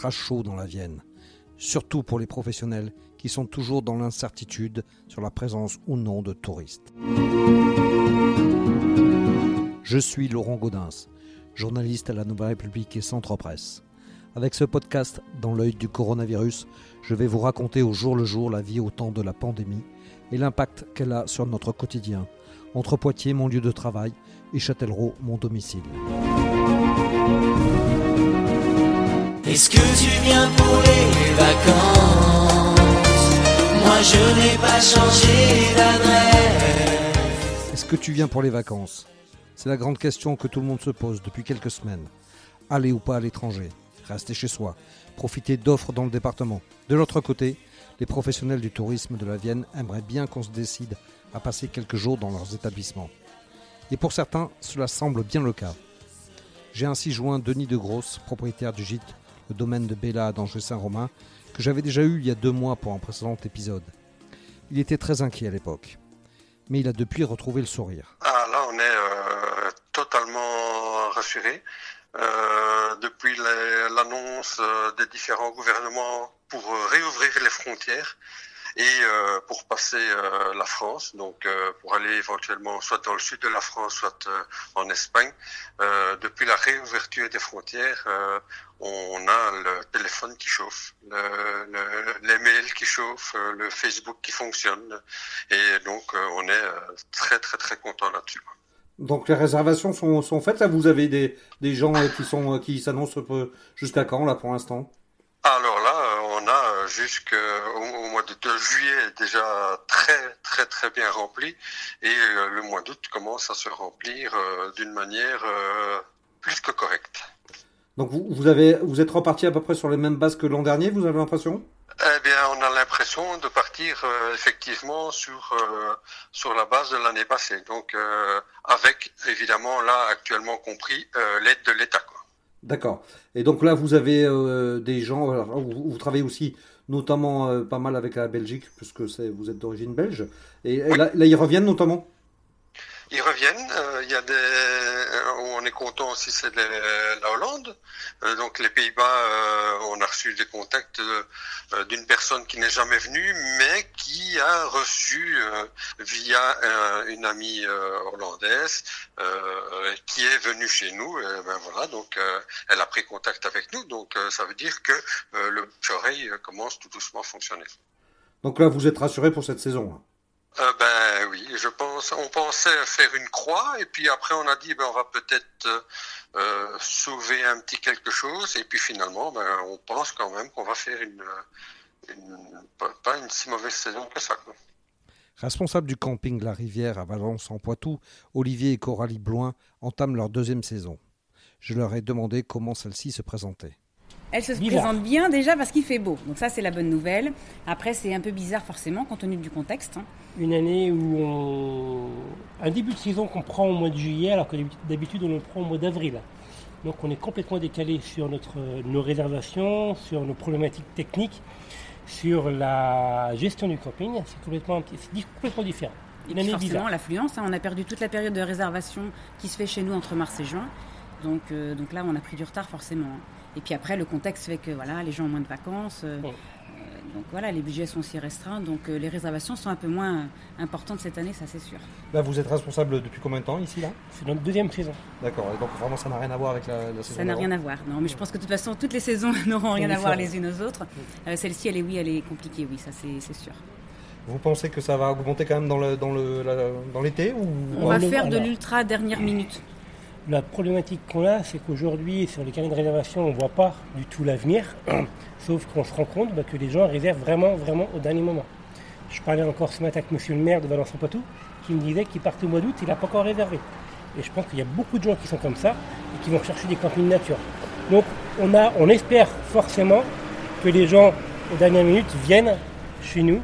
sera chaud dans la Vienne, surtout pour les professionnels qui sont toujours dans l'incertitude sur la présence ou non de touristes. Je suis Laurent Gaudens, journaliste à la Nouvelle République et Centre Presse. Avec ce podcast Dans l'œil du coronavirus, je vais vous raconter au jour le jour la vie au temps de la pandémie et l'impact qu'elle a sur notre quotidien, entre Poitiers, mon lieu de travail, et Châtellerault, mon domicile. Est-ce que tu viens pour les vacances Moi je n'ai pas changé d'adresse. Est-ce que tu viens pour les vacances C'est la grande question que tout le monde se pose depuis quelques semaines. Aller ou pas à l'étranger Rester chez soi Profiter d'offres dans le département De l'autre côté, les professionnels du tourisme de la Vienne aimeraient bien qu'on se décide à passer quelques jours dans leurs établissements. Et pour certains, cela semble bien le cas. J'ai ainsi joint Denis de Grosse, propriétaire du gîte le domaine de Bella à Saint-Romain, que j'avais déjà eu il y a deux mois pour un précédent épisode. Il était très inquiet à l'époque, mais il a depuis retrouvé le sourire. Ah là, on est euh, totalement rassuré. Euh, depuis l'annonce euh, des différents gouvernements pour réouvrir les frontières, et euh, pour passer euh, la France, donc euh, pour aller éventuellement soit dans le sud de la France, soit en Espagne. depuis la réouverture des frontières, on a le téléphone qui chauffe, le, le, les mails qui chauffent, le Facebook qui fonctionne, et donc on est très très très content là-dessus. Donc les réservations sont, sont faites. Là, vous avez des, des gens qui sont qui s'annoncent jusqu'à quand là pour l'instant? Alors là, jusqu'au au mois de juillet déjà très très très bien rempli et euh, le mois d'août commence à se remplir euh, d'une manière euh, plus que correcte. Donc vous, vous, avez, vous êtes reparti à peu près sur les mêmes bases que l'an dernier, vous avez l'impression? Eh bien, on a l'impression de partir effectivement sur, sur la base de l'année passée. Donc avec évidemment là actuellement compris l'aide de l'État. D'accord. Et donc là, vous avez des gens, vous, vous, travaillez aussi notamment euh, pas mal avec la Belgique, puisque vous êtes d'origine belge. Et, là, ils reviennent notamment? Ils reviennent. Euh, euh, on est content aussi, c'est la Hollande. donc les Pays-Bas, on a reçu des contacts d'une personne qui n'est jamais venue, mais qui a reçu via une amie hollandaise qui est venue chez nous. Ben voilà, donc elle a pris contact avec nous. Donc ça veut dire que le oreille commence tout doucement à fonctionner. Donc là, vous êtes rassuré pour cette saison hein euh, ben oui, je pense. On pensait faire une croix et puis après on a dit ben on va peut-être euh, sauver un petit quelque chose et puis finalement ben on pense quand même qu'on va faire une, pas une si mauvaise saison que ça. Responsable du camping La Rivière à Valence en Poitou, Olivier et Coralie Bloin entament leur deuxième saison. Je leur ai demandé comment celle-ci se présentait. Elle se présente bien déjà parce qu'il fait beau. Donc ça, c'est la bonne nouvelle. Après, c'est un peu bizarre forcément compte tenu du contexte. Hein. Une année où on... Un début de saison qu'on prend au mois de juillet alors que d'habitude on le prend au mois d'avril. Donc on est complètement décalé sur notre, nos réservations, sur nos problématiques techniques, sur la gestion du camping. C'est complètement, complètement différent. Une année forcément, l'affluence. Hein. on a perdu toute la période de réservation qui se fait chez nous entre mars et juin. Donc, euh, donc là, on a pris du retard forcément. Hein. Et puis après, le contexte fait que voilà, les gens ont moins de vacances. Euh, euh, donc voilà, les budgets sont aussi restreints. Donc les réservations sont un peu moins importantes cette année, ça c'est sûr. Là, vous êtes responsable depuis combien de temps ici là? C'est notre deuxième saison. D'accord. Et donc vraiment, ça n'a rien à voir avec la, saison. Ça n'a rien à voir. Non, mais je pense que de toute façon, toutes les saisons n'auront rien à voir les unes aux autres. Celle-ci, elle est oui, elle est compliquée, oui, ça c'est sûr. Vous pensez que ça va augmenter quand même dans l'été dans le, dans ou... On va faire de l'ultra dernière minute. La problématique qu'on a, c'est qu'aujourd'hui, sur les carnets de réservation, on ne voit pas du tout l'avenir, sauf qu'on se rend compte bah, que les gens réservent vraiment, vraiment au dernier moment. Je parlais encore ce matin avec monsieur le maire de Valence-en-Poitou, qui me disait qu'il partait au mois d'août, il n'a pas encore réservé. Et je pense qu'il y a beaucoup de gens qui sont comme ça et qui vont chercher des campings nature. Donc on, on espère forcément que les gens, aux dernières minutes, viennent chez nous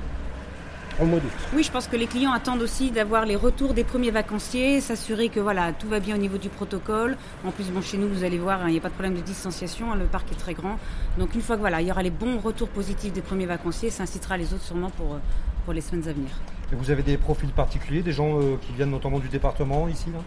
oui, je pense que les clients attendent aussi d'avoir les retours des premiers vacanciers, s'assurer que voilà, tout va bien au niveau du protocole. En plus, bon, chez nous, vous allez voir, hein, il n'y a pas de problème de distanciation, hein, le parc est très grand. Donc une fois que voilà, il y aura les bons retours positifs des premiers vacanciers, ça incitera les autres sûrement pour, euh, pour les semaines à venir. Et vous avez des profils particuliers, des gens euh, qui viennent notamment du département ici là?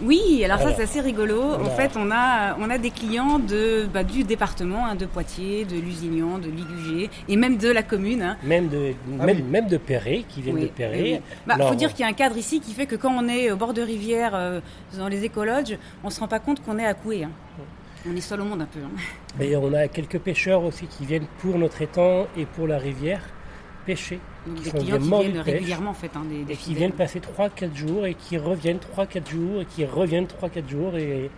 Oui, alors ça c'est assez rigolo. En fait, on a, on a des clients de, bah, du département, hein, de Poitiers, de Lusignan, de Ligugé et même de la commune. Hein. Même, de, ah même, même, de Perret, qui viennent de Perret. Il bah, faut dire qu'il y a un cadre ici qui fait que quand on est au bord de rivière, euh, dans les écologes, on ne se rend pas compte qu'on est à Coué. Hein. On est seul au monde un peu. Mais on a quelques pêcheurs aussi qui viennent pour notre étang et pour la rivière pêcher. Des clients qui viennent régulièrement en fait. Hein, des, qui viennent passer 3-4 jours et qui reviennent 3-4 jours et qui reviennent 3-4 jours. Et...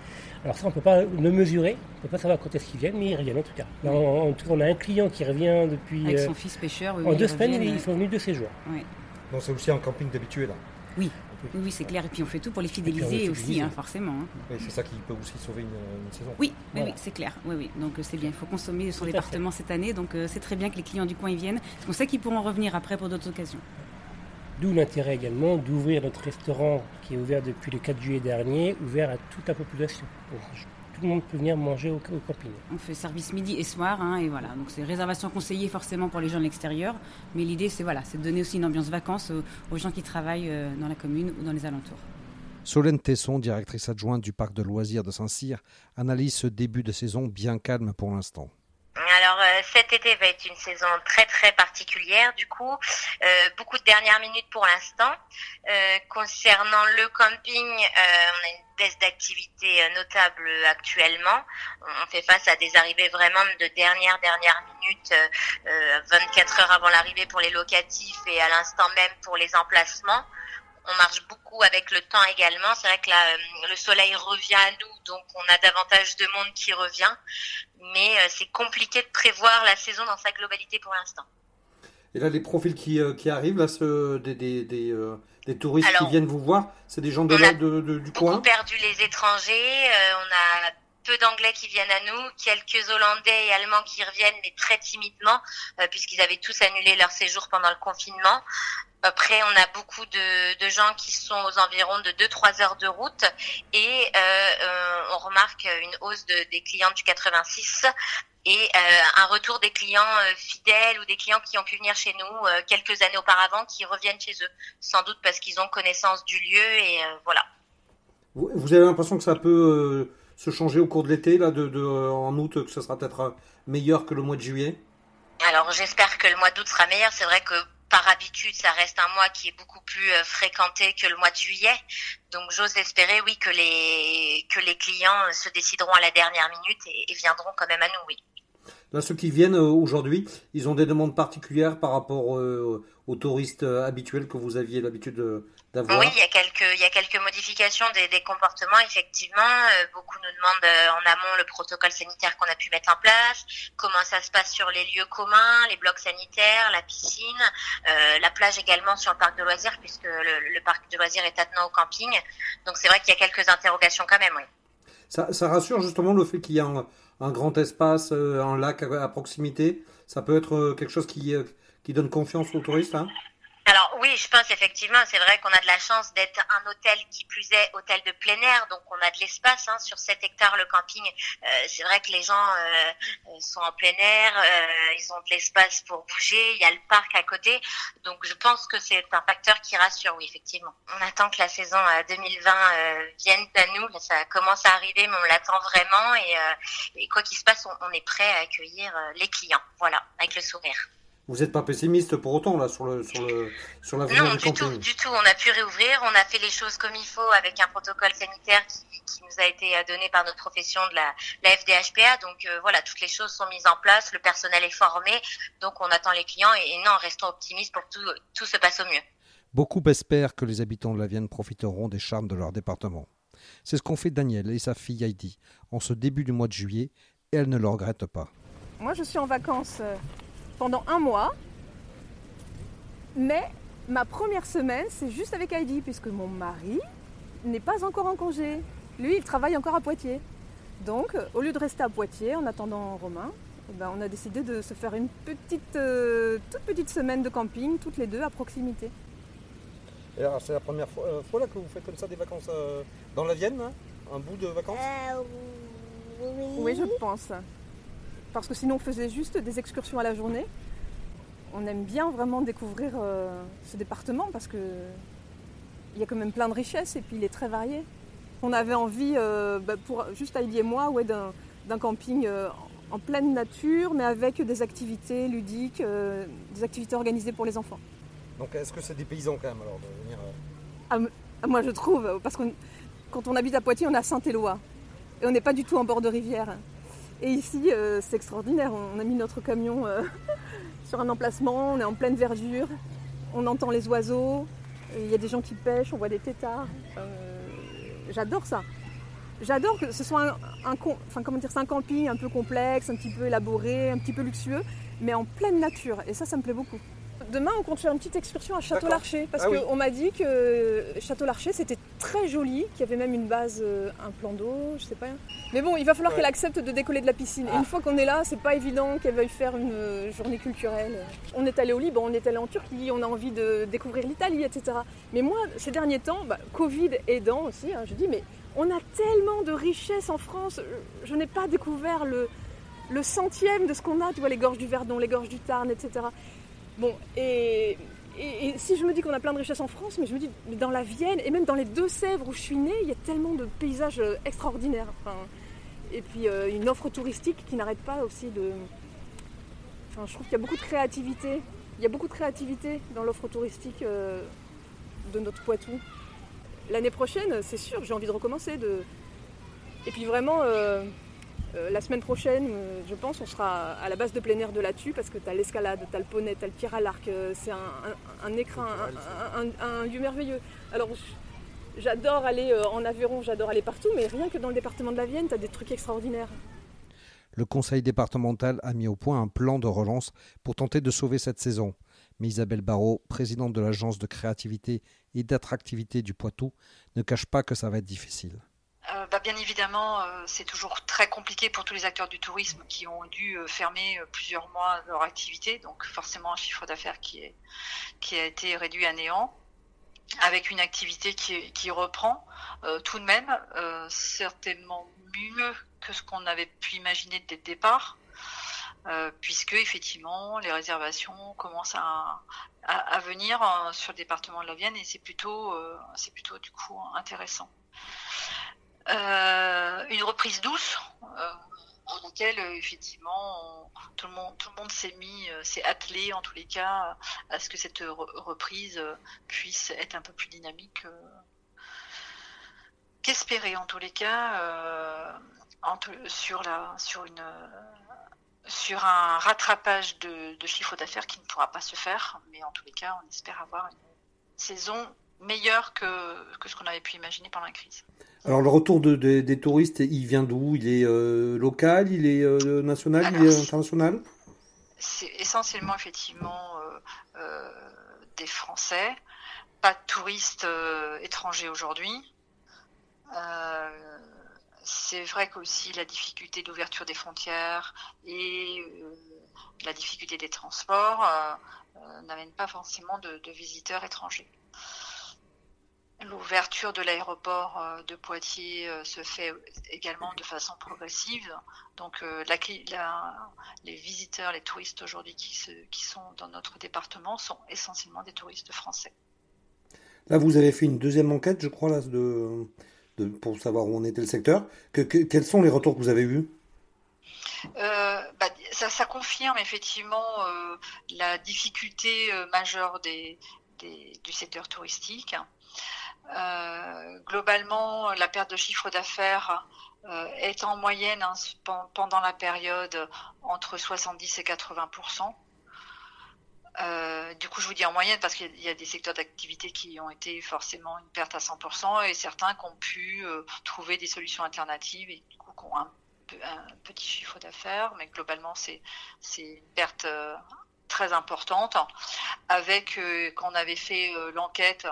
Alors ça on ne peut pas le mesurer, on ne peut pas savoir quand est-ce qu'ils viennent, mais ils reviennent en tout cas. en, tout cas on a un client qui revient depuis... Avec son euh, fils pêcheur. en deux semaines ils sont venus de séjour. Oui. Donc c'est aussi un camping d'habitué là Oui, oui, c'est clair. Et puis on fait tout pour les fidéliser aussi, hein, forcément. Hein. C'est ça qui peut aussi sauver une, saison. Oui, oui, c'est clair. Oui, oui. Donc euh, c'est bien. Il faut consommer son département cette année. Donc euh, c'est très bien que les clients du coin y viennent. Parce qu'on sait qu'ils pourront revenir après pour d'autres occasions. D'où l'intérêt également d'ouvrir notre restaurant qui est ouvert depuis le 4 juillet dernier, ouvert à toute la population tout le monde peut venir manger au, camping. On fait service midi et soir, hein, et voilà. Donc c'est réservation conseillée forcément pour les gens de l'extérieur, mais l'idée c'est voilà, c'est de donner aussi une ambiance vacances aux, gens qui travaillent euh, dans la commune ou dans les alentours. Solène Tesson, directrice adjointe du parc de loisirs de Saint-Cyr, analyse ce début de saison bien calme pour l'instant. Alors euh, cet été va être une saison très très particulière du coup, euh, beaucoup de dernières minutes pour l'instant. Euh, concernant le camping, on a une baisse d'activité notable actuellement. On fait face à des arrivées vraiment de dernière dernière minute, 24 heures avant l'arrivée pour les locatifs et à l'instant même pour les emplacements on marche beaucoup avec le temps également. C'est vrai que euh, le soleil revient à nous, donc on a davantage de monde qui revient. Mais euh, c'est compliqué de prévoir la saison dans sa globalité pour l'instant. Et là, les profils qui, euh, qui arrivent, là, ce, des, des, des, touristes qui viennent vous voir, c'est des gens de, de, du coin On a perdu les étrangers, on a peu d'anglais qui viennent à nous, quelques hollandais et allemands qui reviennent, mais très timidement, puisqu'ils avaient tous annulé leur séjour pendant le confinement. Après, on a beaucoup de, gens qui sont aux environs de 2-3 heures de route et euh, euh, on remarque une hausse des clients du 86 et euh, un retour des clients fidèles ou des clients qui ont pu venir chez nous quelques années auparavant qui reviennent chez eux, sans doute parce qu'ils ont connaissance du lieu et voilà. Vous, avez l'impression que ça peut se changer au cours de l'été, là, de, en août, que ce sera peut-être meilleur que le mois de juillet? Alors j'espère que le mois d'août sera meilleur. C'est vrai que par habitude, ça reste un mois qui est beaucoup plus euh, fréquenté que le mois de juillet. Donc j'ose espérer, oui, que les que les clients se décideront à la dernière minute et, viendront quand même à nous, oui. Là, ceux qui viennent euh, aujourd'hui, ils ont des demandes particulières par rapport euh, aux touristes habituels que vous aviez l'habitude oui, il y a quelques, il y a quelques modifications des, des comportements, effectivement. Euh, beaucoup nous demandent euh, en amont le protocole sanitaire qu'on a pu mettre en place, comment ça se passe sur les lieux communs, les blocs sanitaires, la piscine, euh, la plage également sur le parc de loisirs, puisque le, le parc de loisirs est attenant au camping. Donc c'est vrai qu'il y a quelques interrogations quand même, oui. Ça, ça rassure justement le fait qu'il y a un, un, grand espace, un lac à, à, proximité. Ça peut être quelque chose qui, qui donne confiance aux touristes. Hein? Oui, je pense effectivement, c'est vrai qu'on a de la chance d'être un hôtel qui plus est hôtel de plein air, donc on a de l'espace hein, sur 7 hectares le camping. Euh, c'est vrai que les gens euh, sont en plein air, euh, ils ont de l'espace pour bouger, il y a le parc à côté, donc je pense que c'est un facteur qui rassure, oui effectivement. On attend que la saison 2020 vienne à nous, ça commence à arriver, mais on l'attend vraiment et, quoi qu'il se passe, on, on est prêt à accueillir les clients, voilà, avec le sourire. Vous n'êtes pas pessimiste pour autant là sur le sur le sur l'avenir non, du, du tout, du tout. On a pu réouvrir, on a fait les choses comme il faut avec un protocole sanitaire qui, qui nous a été euh, donné par notre profession de la, la FDHPA. Donc euh, voilà, toutes les choses sont mises en place, le personnel est formé, donc on attend les clients et, non, restons optimistes pour que tout, tout se passe au mieux. Beaucoup espèrent que les habitants de la Vienne profiteront des charmes de leur département. C'est ce qu'ont fait Daniel et sa fille Heidi en ce début du mois de juillet et elle ne le regrette pas. Moi je suis en vacances euh, pendant un mois. Mais ma première semaine, c'est juste avec Heidi, puisque mon mari n'est pas encore en congé. Lui, il travaille encore à Poitiers. Donc, au lieu de rester à Poitiers en attendant Romain, eh ben, on a décidé de se faire une petite, euh, toute petite semaine de camping, toutes les deux à proximité. c'est la première euh, fois, là, que vous faites comme ça des vacances euh, dans la Vienne, hein? Un bout de vacances? Oui. oui, je pense parce que sinon on faisait juste des excursions à la journée. On aime bien vraiment découvrir euh, ce département parce que il y a quand même plein de richesses et puis il est très varié. On avait envie, bah, pour juste Heidi et moi, ouais, d'un camping en pleine nature, mais avec des activités ludiques, des activités organisées pour les enfants. Donc est-ce que c'est des paysans quand même alors de venir ah, ah, Moi je trouve, parce que quand on habite à Poitiers, on est à Saint-Éloi. Et on n'est pas du tout en bord de rivière. Et ici, euh, c'est extraordinaire. On a mis notre camion euh, sur un emplacement, on est en pleine verdure, on entend les oiseaux, il y a des gens qui pêchent, on voit des têtards. Euh, j'adore ça. J'adore que ce soit un, enfin, comment un camping un peu complexe, un petit peu élaboré, un petit peu luxueux, mais en pleine nature. Et ça, ça me plaît beaucoup. Demain, on compte faire une petite excursion à Château-Larcher. Parce ah qu'on m'a dit que Château-Larcher, c'était très joli, qu'il y avait même une base, euh, un plan d'eau, je sais pas. Mais bon, il va falloir qu'elle accepte de décoller de la piscine. Et une ah. fois qu'on est là, c'est pas évident qu'elle veuille faire une euh, journée culturelle. On est allé au Liban, on est allé en Turquie, on a envie de découvrir l'Italie, etc. Mais moi, ces derniers temps, bah, Covid aidant aussi, hein, je dis, mais on a tellement de richesses en France. Je n'ai pas découvert le, le centième de ce qu'on a, tu vois, les gorges du Verdon, les gorges du Tarn, etc. Bon, et, si je me dis qu'on a plein de richesses en France, mais je me dis, dans la Vienne et même dans les Deux-Sèvres où je suis née, il y a tellement de paysages euh, extraordinaires. et puis euh, une offre touristique qui n'arrête pas aussi de. Enfin, je trouve qu'il y a beaucoup de créativité. Il y a beaucoup de créativité dans l'offre touristique euh, de notre Poitou. L'année prochaine, c'est sûr, j'ai envie de recommencer. De... Et puis vraiment, la semaine prochaine, euh, je pense, on sera à la base de plein air de là-dessus parce que tu as l'escalade, tu as le poney, tu as le tir à l'arc. Euh, c'est un, écran, un, lieu merveilleux. Alors, j'adore aller en Aveyron, j'adore aller partout, mais rien que dans le département de la Vienne, tu as des trucs extraordinaires. Le conseil départemental a mis au point un plan de relance pour tenter de sauver cette saison. Mais Isabelle Barrault, présidente de l'agence de créativité et d'attractivité du Poitou, ne cache pas que ça va être difficile. Euh, bah, bien évidemment, euh, c'est toujours très compliqué pour tous les acteurs du tourisme qui ont dû euh, fermer plusieurs mois leur activité, donc forcément un chiffre d'affaires qui, a été réduit à néant, avec une activité qui, reprend tout de même, certainement mieux que ce qu'on avait pu imaginer dès le départ. puisque effectivement les réservations commencent à, à, venir sur le département de la Vienne et c'est plutôt c'est plutôt du coup intéressant. Euh, une reprise douce euh, en laquelle euh, effectivement tout le monde s'est mis s'est attelé en tous les cas à ce que cette reprise puisse être un peu plus dynamique qu'espérer en tous les cas sur la sur une sur un rattrapage de, chiffre d'affaires qui ne pourra pas se faire mais en tous les cas on espère avoir une saison meilleure que ce qu'on avait pu imaginer pendant la crise. Alors le retour de, des touristes, il vient d'où? Il est euh, local, il est euh, national, il est international? C'est essentiellement effectivement euh, des Français, pas de touristes étrangers aujourd'hui. c'est vrai qu'aussi la difficulté d'ouverture des frontières et la difficulté des transports n'amènent pas forcément de visiteurs étrangers. L'ouverture de l'aéroport euh, de Poitiers euh, se fait également de façon progressive. Donc euh, les visiteurs, les touristes aujourd'hui qui, sont dans notre département sont essentiellement des touristes français. Là, vous avez fait une deuxième enquête, je crois, là, pour savoir où en était le secteur. quels sont les retours que vous avez eus? Bah, ça, confirme effectivement la difficulté majeure du secteur touristique. Euh, globalement, la perte de chiffre d'affaires euh, est en moyenne hein, pendant la période entre 70 et 80% euh, du coup, je vous dis en moyenne parce qu'il y a des secteurs d'activité qui ont été forcément une perte à 100% et certains qui ont pu trouver des solutions alternatives et du coup qui ont un, petit chiffre d'affaires, mais globalement c'est une perte très importante. Avec quand on avait fait l'enquête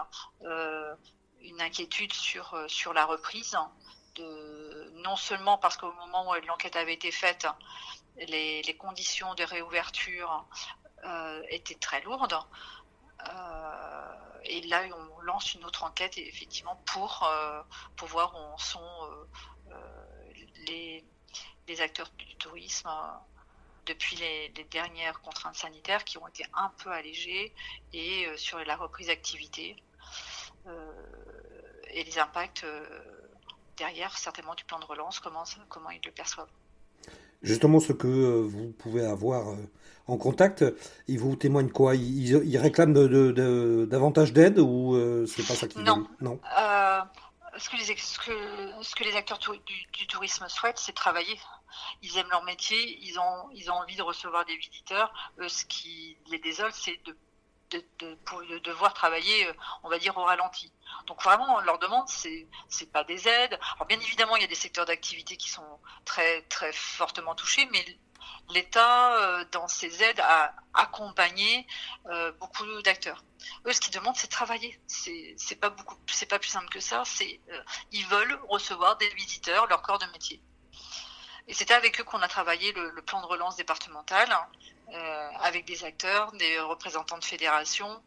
une inquiétude sur, euh, sur la reprise. Non seulement parce qu'au moment où l'enquête avait été faite, les, les conditions de réouverture euh, étaient très lourdes. Euh, et là, on lance une autre enquête, effectivement, pour, pour voir où en sont les, les, acteurs du tourisme depuis les, dernières contraintes sanitaires qui ont été un peu allégées et sur la reprise d'activité. Et les impacts euh, derrière, certainement du plan de relance, comment, comment ils le perçoivent. Justement, ce que vous pouvez avoir en contact, ils vous témoignent quoi? Ils, réclament de, davantage d'aide ou c'est pas ça qu'ils Non. non. ce, que les, ce, que, les, acteurs du, tourisme souhaitent, c'est travailler. Ils aiment leur métier, ils ont, ils ont envie de recevoir des visiteurs. ce qui les désole, c'est de de, de, devoir travailler, euh, on va dire, au ralenti. Donc vraiment, leur demande, c'est c'est pas des aides. Alors bien évidemment, il y a des secteurs d'activité qui sont très très fortement touchés, mais l'État, euh, dans ses aides, a accompagné euh, beaucoup d'acteurs. Eux, ce qu'ils demandent, c'est travailler. C'est pas pas plus simple que ça. Ils veulent recevoir des visiteurs, leur corps de métier. Et c'était avec eux qu'on a travaillé le, le, plan de relance départemental. Euh, avec des acteurs, des représentants de fédérations,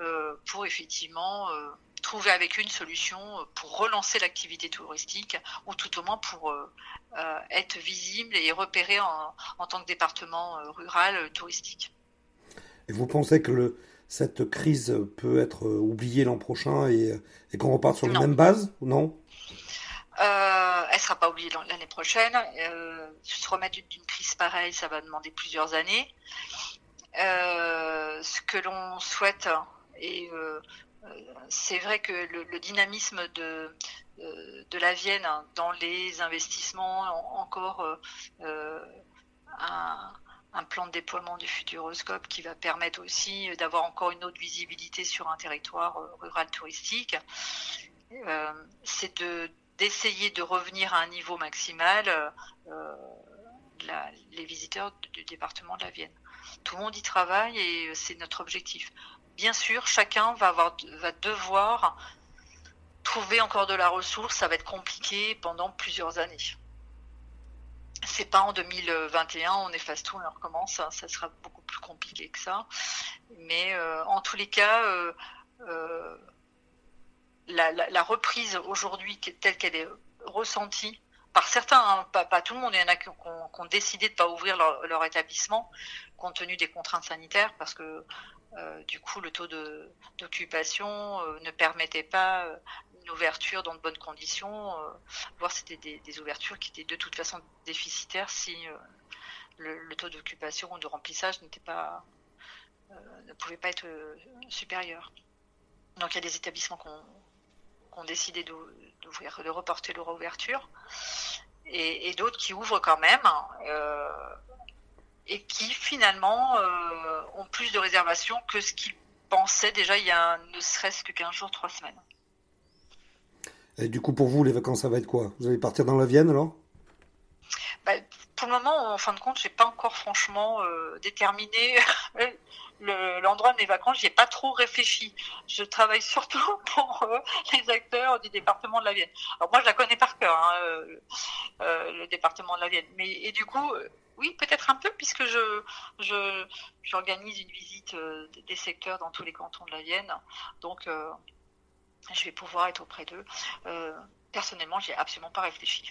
euh, pour effectivement euh, trouver avec eux une solution pour relancer l'activité touristique, ou tout au moins pour être visible et repéré en, en tant que département rural touristique. Et vous pensez que le, cette crise peut être oubliée l'an prochain et, et qu'on reparte sur la même base non? Euh, elle sera pas oubliée l'année prochaine. Euh, se remettre d'une crise pareille, ça va demander plusieurs années. Euh, ce que l'on souhaite, et euh, c'est vrai que le, dynamisme de, de la Vienne dans les investissements, encore un, un, plan de déploiement du Futuroscope qui va permettre aussi d'avoir encore une autre visibilité sur un territoire rural touristique. c'est de d'essayer de revenir à un niveau maximal euh, la, les visiteurs du département de la Vienne. Tout le monde y travaille et c'est notre objectif. Bien sûr, chacun va, avoir, va devoir trouver encore de la ressource. Ça va être compliqué pendant plusieurs années. C'est pas en 2021, on efface tout, on recommence. Ça, ça sera beaucoup plus compliqué que ça. Mais euh, en tous les cas, euh, euh la, reprise aujourd'hui telle qu'elle est ressentie par certains, hein, pas, tout le monde, il y en a qui ont, décidé de ne pas ouvrir leur, établissement compte tenu des contraintes sanitaires parce que euh, du coup le taux d'occupation euh, ne permettait pas euh, une ouverture dans de bonnes conditions, voire c'était des, ouvertures qui étaient de toute façon déficitaires si le, le, taux d'occupation ou de remplissage n'était pas ne pouvait pas être supérieur. Donc il y a des établissements qui ont, ont décidé d'ouvrir, de reporter leur ouverture, et, d'autres qui ouvrent quand même, euh, et qui finalement euh, ont plus de réservations que ce qu'ils pensaient déjà il y a ne serait-ce que 15 jours, 3 semaines. Et du coup, pour vous, les vacances, ça va être quoi? Vous allez partir dans la Vienne alors? Bah, Moment, en fin de compte, j'ai pas encore franchement euh, déterminé l'endroit de mes vacances, j'ai pas trop réfléchi. Je travaille surtout pour euh, les acteurs du département de la Vienne. Alors moi, je la connais par cœur, hein, euh, le département de la Vienne. Mais et du coup, oui, peut-être un peu, puisque je je j'organise une visite des secteurs dans tous les cantons de la Vienne. Donc, je vais pouvoir être auprès d'eux. personnellement, j'ai absolument pas réfléchi.